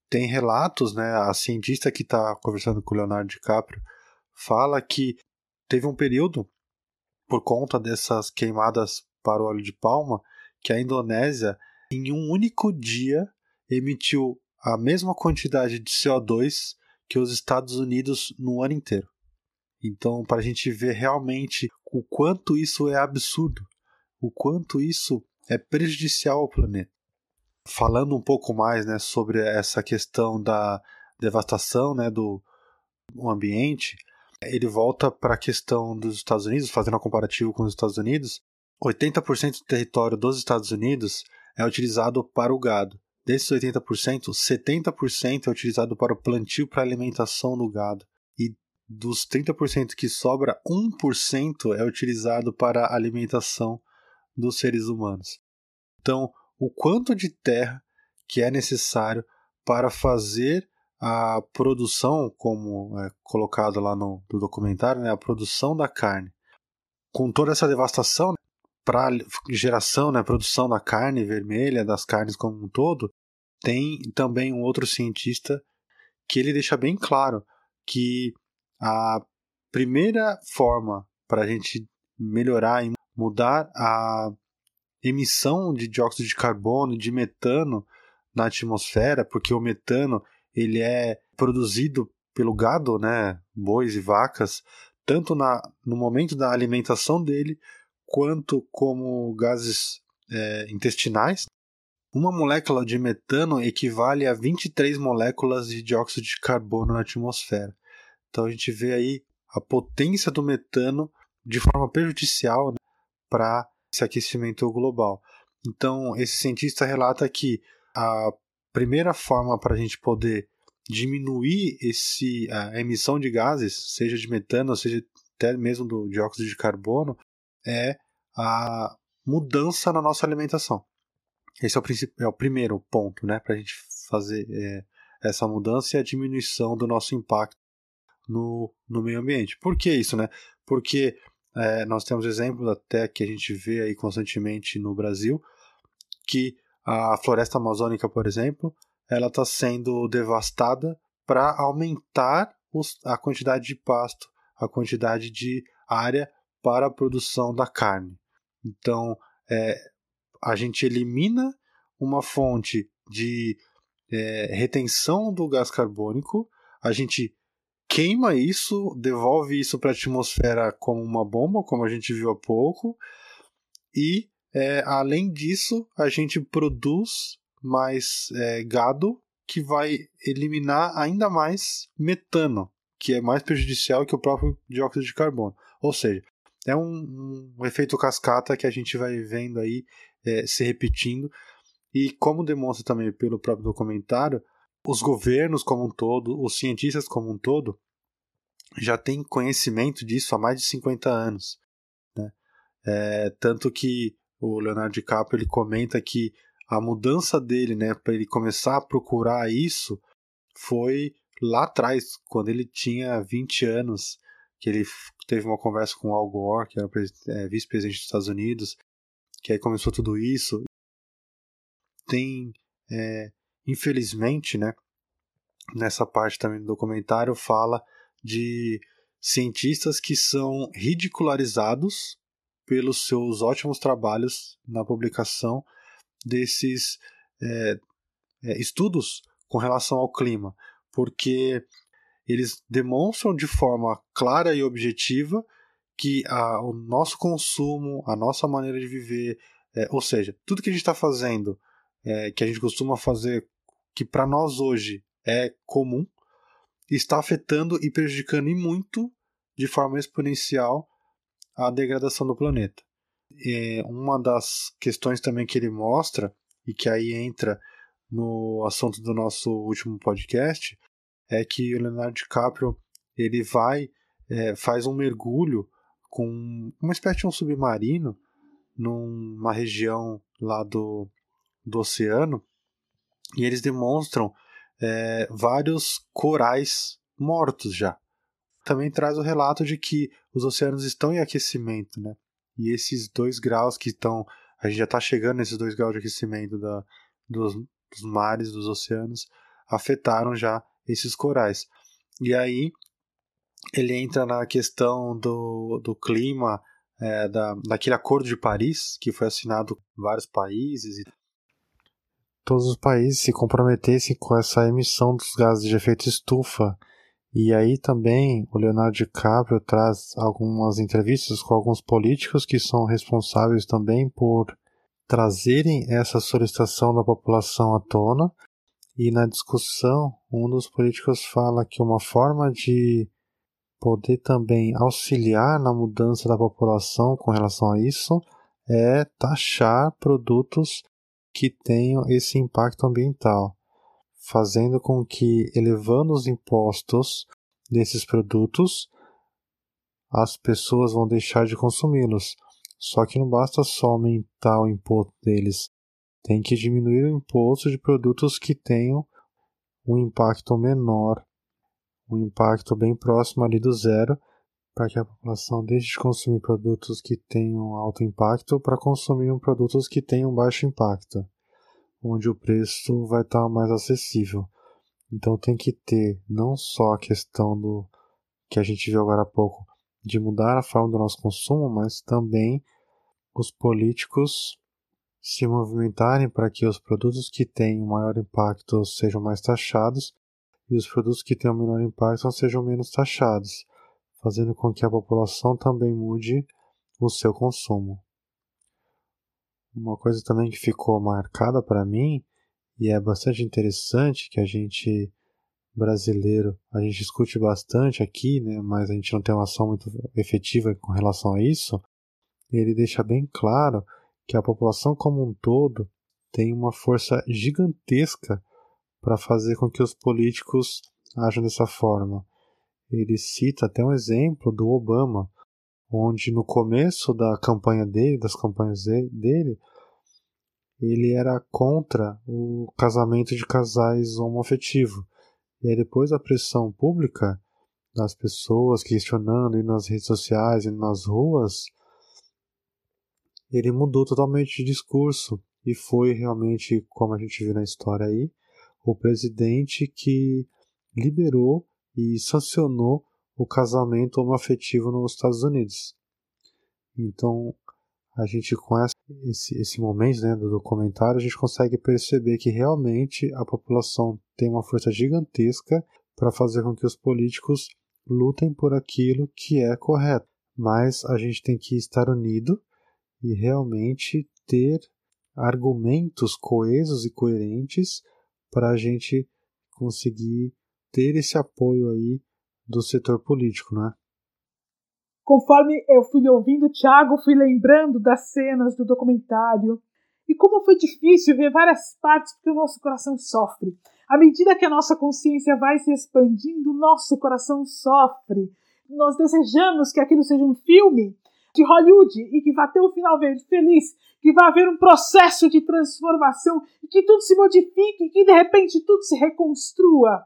S3: tem relatos, né? A cientista que está conversando com o Leonardo DiCaprio fala que teve um período, por conta dessas queimadas para o óleo de palma, que a Indonésia, em um único dia, emitiu a mesma quantidade de CO2 que os Estados Unidos no ano inteiro. Então, para a gente ver realmente o quanto isso é absurdo, o quanto isso é prejudicial ao planeta. Falando um pouco mais né, sobre essa questão da devastação né, do ambiente, ele volta para a questão dos Estados Unidos, fazendo um comparativo com os Estados Unidos. 80% do território dos Estados Unidos é utilizado para o gado. Desses 80%, 70% é utilizado para o plantio para alimentação do gado. E dos 30% que sobra, 1% é utilizado para a alimentação dos seres humanos. Então, o quanto de terra que é necessário para fazer a produção, como é colocado lá no, no documentário, né, a produção da carne. Com toda essa devastação, para geração, né, produção da carne vermelha, das carnes como um todo, tem também um outro cientista que ele deixa bem claro que a primeira forma para a gente melhorar e mudar a emissão de dióxido de carbono de metano na atmosfera, porque o metano ele é produzido pelo gado, né, bois e vacas, tanto na, no momento da alimentação dele, quanto como gases é, intestinais. Uma molécula de metano equivale a 23 moléculas de dióxido de carbono na atmosfera. Então a gente vê aí a potência do metano de forma prejudicial né, para esse aquecimento global. Então, esse cientista relata que a primeira forma para a gente poder diminuir esse, a emissão de gases, seja de metano, seja até mesmo do dióxido de carbono, é a mudança na nossa alimentação. Esse é o, é o primeiro ponto né, para a gente fazer é, essa mudança e a diminuição do nosso impacto no, no meio ambiente. Por que isso? Né? Porque é, nós temos exemplos até que a gente vê aí constantemente no Brasil, que a floresta amazônica, por exemplo, ela está sendo devastada para aumentar os, a quantidade de pasto, a quantidade de área para a produção da carne. Então, é, a gente elimina uma fonte de é, retenção do gás carbônico, a gente queima isso, devolve isso para a atmosfera como uma bomba, como a gente viu há pouco, e é, além disso, a gente produz mais é, gado que vai eliminar ainda mais metano, que é mais prejudicial que o próprio dióxido de carbono. Ou seja, é um, um efeito cascata que a gente vai vendo aí é, se repetindo. E como demonstra também pelo próprio documentário, os governos como um todo, os cientistas como um todo, já têm conhecimento disso há mais de 50 anos. Né? É, tanto que o Leonardo DiCaprio ele comenta que a mudança dele né, para ele começar a procurar isso foi lá atrás, quando ele tinha 20 anos, que ele teve uma conversa com Al Gore, que era é, vice-presidente dos Estados Unidos, que aí começou tudo isso. Tem, é, infelizmente, né, nessa parte também do documentário, fala de cientistas que são ridicularizados pelos seus ótimos trabalhos na publicação desses é, é, estudos com relação ao clima, porque eles demonstram de forma clara e objetiva que a, o nosso consumo, a nossa maneira de viver, é, ou seja, tudo que a gente está fazendo, é, que a gente costuma fazer, que para nós hoje é comum, está afetando e prejudicando e muito, de forma exponencial, a degradação do planeta. É, uma das questões também que ele mostra, e que aí entra no assunto do nosso último podcast, é que o Leonardo DiCaprio ele vai, é, faz um mergulho com uma espécie de um submarino numa região lá do, do oceano e eles demonstram é, vários corais mortos já. Também traz o relato de que os oceanos estão em aquecimento, né? E esses dois graus que estão. A gente já está chegando nesses dois graus de aquecimento da, dos, dos mares, dos oceanos, afetaram já esses corais. E aí ele entra na questão do, do clima, é, da, daquele acordo de Paris, que foi assinado por vários países. E... Todos os países se comprometessem com essa emissão dos gases de efeito estufa. E aí também o Leonardo DiCaprio traz algumas entrevistas com alguns políticos que são responsáveis também por trazerem essa solicitação da população à tona. E na discussão, um dos políticos fala que uma forma de poder também auxiliar na mudança da população com relação a isso é taxar produtos que tenham esse impacto ambiental, fazendo com que, elevando os impostos desses produtos, as pessoas vão deixar de consumi-los. Só que não basta só aumentar o imposto deles, tem que diminuir o imposto de produtos que tenham um impacto menor, um impacto bem próximo ali do zero, para que a população deixe de consumir produtos que tenham alto impacto para consumir produtos que tenham baixo impacto, onde o preço vai estar mais acessível. Então tem que ter não só a questão do que a gente viu agora há pouco de mudar a forma do nosso consumo, mas também os políticos se movimentarem para que os produtos que têm um maior impacto sejam mais taxados e os produtos que têm um menor impacto sejam menos taxados, fazendo com que a população também mude o seu consumo. Uma coisa também que ficou marcada para mim e é bastante interessante que a gente brasileiro a gente discute bastante aqui, né, mas a gente não tem uma ação muito efetiva com relação a isso, ele deixa bem claro que a população como um todo tem uma força gigantesca para fazer com que os políticos ajam dessa forma. Ele cita até um exemplo do Obama, onde no começo da campanha dele, das campanhas dele, ele era contra o casamento de casais homoafetivos. E aí depois da pressão pública das pessoas questionando e nas redes sociais e nas ruas, ele mudou totalmente de discurso e foi realmente, como a gente viu na história aí, o presidente que liberou e sancionou o casamento homoafetivo nos Estados Unidos. Então, a gente com esse, esse momento né, do documentário, a gente consegue perceber que realmente a população tem uma força gigantesca para fazer com que os políticos lutem por aquilo que é correto. Mas a gente tem que estar unido e realmente ter argumentos coesos e coerentes para a gente conseguir ter esse apoio aí do setor político, né?
S1: Conforme eu fui ouvindo Thiago, fui lembrando das cenas do documentário e como foi difícil ver várias partes porque o nosso coração sofre. À medida que a nossa consciência vai se expandindo, o nosso coração sofre. Nós desejamos que aquilo seja um filme de Hollywood e que vá ter um final feliz, que vai haver um processo de transformação e que tudo se modifique, que de repente tudo se reconstrua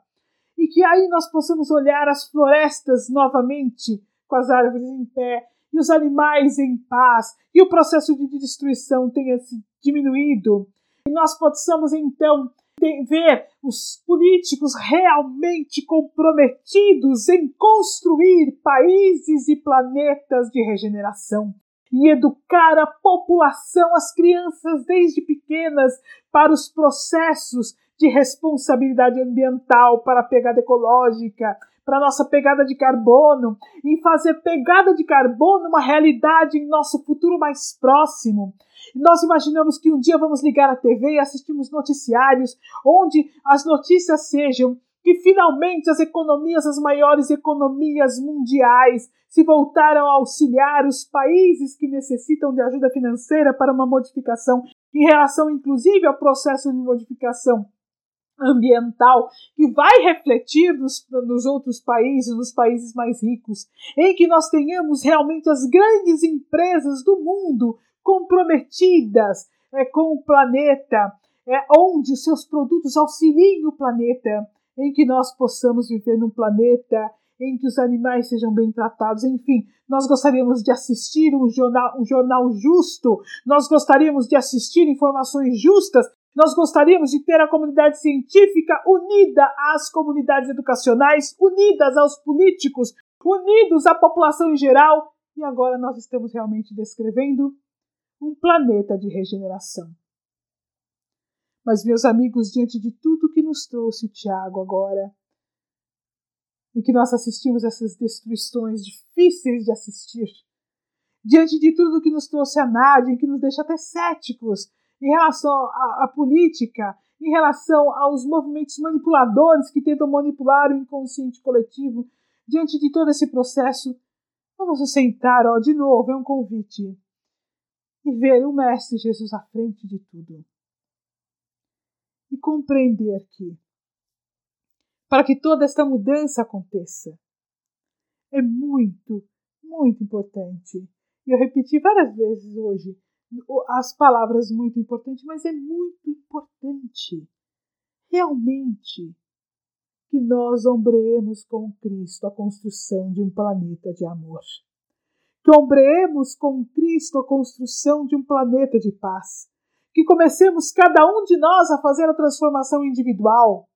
S1: e que aí nós possamos olhar as florestas novamente com as árvores em pé e os animais em paz e o processo de destruição tenha se diminuído e nós possamos então ver os políticos realmente comprometidos em construir países e planetas de regeneração. e educar a população, as crianças desde pequenas, para os processos de responsabilidade ambiental, para a pegada ecológica, para a nossa pegada de carbono, e fazer pegada de carbono uma realidade em nosso futuro mais próximo. Nós imaginamos que um dia vamos ligar a TV e assistimos noticiários onde as notícias sejam que finalmente as economias, as maiores economias mundiais, se voltaram a auxiliar os países que necessitam de ajuda financeira para uma modificação em relação, inclusive, ao processo de modificação ambiental que vai refletir nos, nos, outros países, nos países mais ricos, em que nós tenhamos realmente as grandes empresas do mundo comprometidas é, com o planeta, é, onde os seus produtos auxiliem o planeta, em que nós possamos viver num planeta em que os animais sejam bem tratados, enfim, nós gostaríamos de assistir um jornal, um jornal justo, nós gostaríamos de assistir informações justas, nós gostaríamos de ter a comunidade científica unida às comunidades educacionais, unidas aos políticos, unidos à população em geral, e agora nós estamos realmente descrevendo um planeta de regeneração. Mas, meus amigos, diante de tudo que nos trouxe o Tiago agora, e que nós assistimos essas destruições difíceis de assistir, diante de tudo que nos trouxe a Nádia, que nos deixa até céticos em relação à, à política, em relação aos movimentos manipuladores que tentam manipular o inconsciente coletivo, diante de todo esse processo, vamos nos sentar, ó, de novo, é um convite, e ver o Mestre Jesus à frente de tudo e compreender que, para que toda esta mudança aconteça, é muito, muito importante. E eu repeti várias vezes hoje as palavras muito importante, mas é muito importante realmente que nós ombreemos com Cristo a construção de um planeta de amor. Que ombreemos com Cristo a construção de um planeta de paz que comecemos cada um de nós a fazer a transformação individual,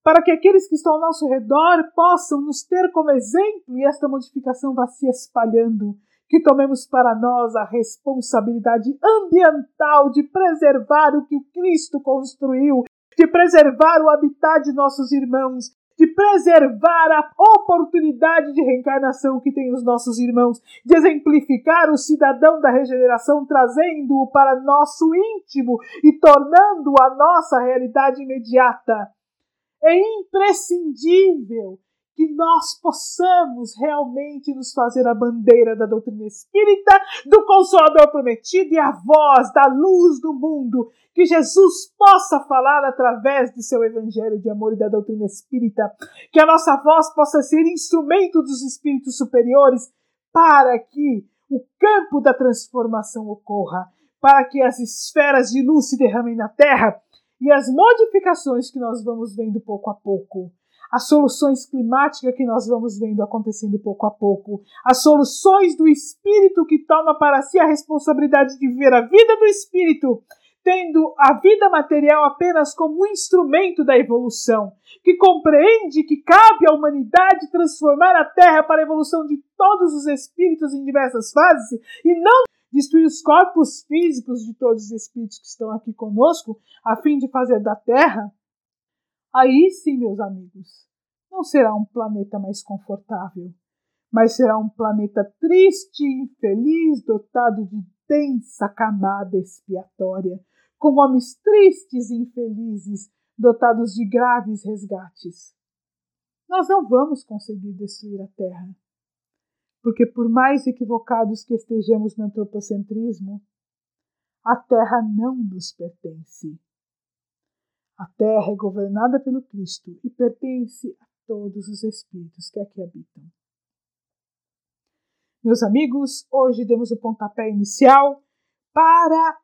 S1: para que aqueles que estão ao nosso redor possam nos ter como exemplo e esta modificação vá se espalhando. Que tomemos para nós a responsabilidade ambiental de preservar o que o Cristo construiu, de preservar o habitat de nossos irmãos, de preservar a oportunidade de reencarnação que têm os nossos irmãos, de exemplificar o cidadão da regeneração, trazendo-o para nosso íntimo e tornando-o a nossa realidade imediata. É imprescindível que nós possamos realmente nos fazer a bandeira da doutrina espírita, do Consolador prometido e a voz da luz do mundo, que Jesus possa falar através de seu evangelho de amor e da doutrina espírita, que a nossa voz possa ser instrumento dos espíritos superiores para que o campo da transformação ocorra, para que as esferas de luz se derramem na terra e as modificações que nós vamos vendo pouco a pouco as soluções climáticas que nós vamos vendo acontecendo pouco a pouco, as soluções do espírito que toma para si a responsabilidade de viver a vida do espírito, tendo a vida material apenas como um instrumento da evolução, que compreende que cabe à humanidade transformar a Terra para a evolução de todos os espíritos em diversas fases e não destruir os corpos físicos de todos os espíritos que estão aqui conosco, a fim de fazer da Terra Aí sim, meus amigos, não será um planeta mais confortável, mas será um planeta triste e infeliz, dotado de densa camada expiatória, com homens tristes e infelizes, dotados de graves resgates. Nós não vamos conseguir destruir a Terra, porque por mais equivocados que estejamos no antropocentrismo, a Terra não nos pertence. A terra é governada pelo Cristo e pertence a todos os espíritos que aqui habitam. Meus amigos, hoje demos o pontapé inicial para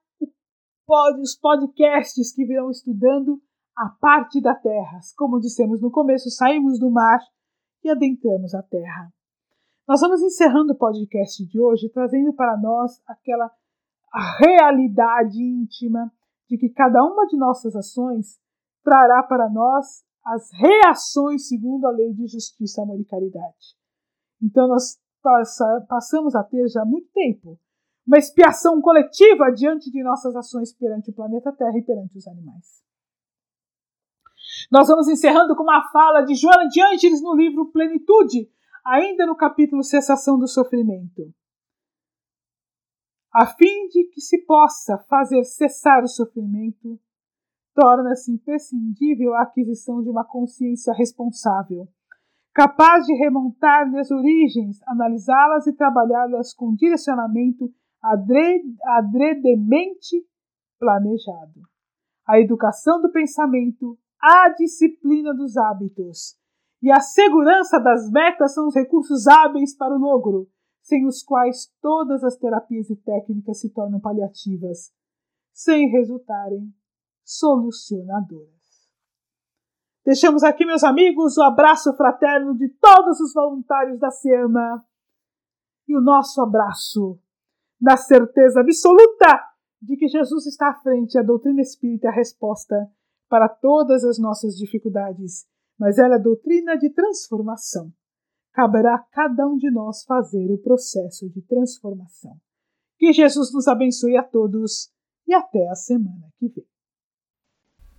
S1: os podcasts que virão estudando a parte da Terra. Como dissemos no começo, saímos do mar e adentramos a Terra. Nós vamos encerrando o podcast de hoje trazendo para nós aquela realidade íntima de que cada uma de nossas ações trará para nós as reações segundo a lei de justiça, amor e caridade. Então nós passa, passamos a ter já há muito tempo. Uma expiação coletiva diante de nossas ações perante o planeta Terra e perante os animais. Nós vamos encerrando com uma fala de Joana de Ângeles no livro Plenitude, ainda no capítulo Cessação do Sofrimento. A fim de que se possa fazer cessar o sofrimento, torna-se imprescindível a aquisição de uma consciência responsável, capaz de remontar-lhe as origens, analisá-las e trabalhá-las com direcionamento adredemente planejado. A educação do pensamento, a disciplina dos hábitos e a segurança das metas são os recursos hábeis para o logro, sem os quais todas as terapias e técnicas se tornam paliativas, sem resultarem solucionadoras. Deixamos aqui, meus amigos, o abraço fraterno de todos os voluntários da SEAMA e o nosso abraço na certeza absoluta de que Jesus está à frente, a doutrina espírita é a resposta para todas as nossas dificuldades, mas ela é a doutrina de transformação. Caberá a cada um de nós fazer o processo de transformação. Que Jesus nos abençoe a todos e até a semana que vem.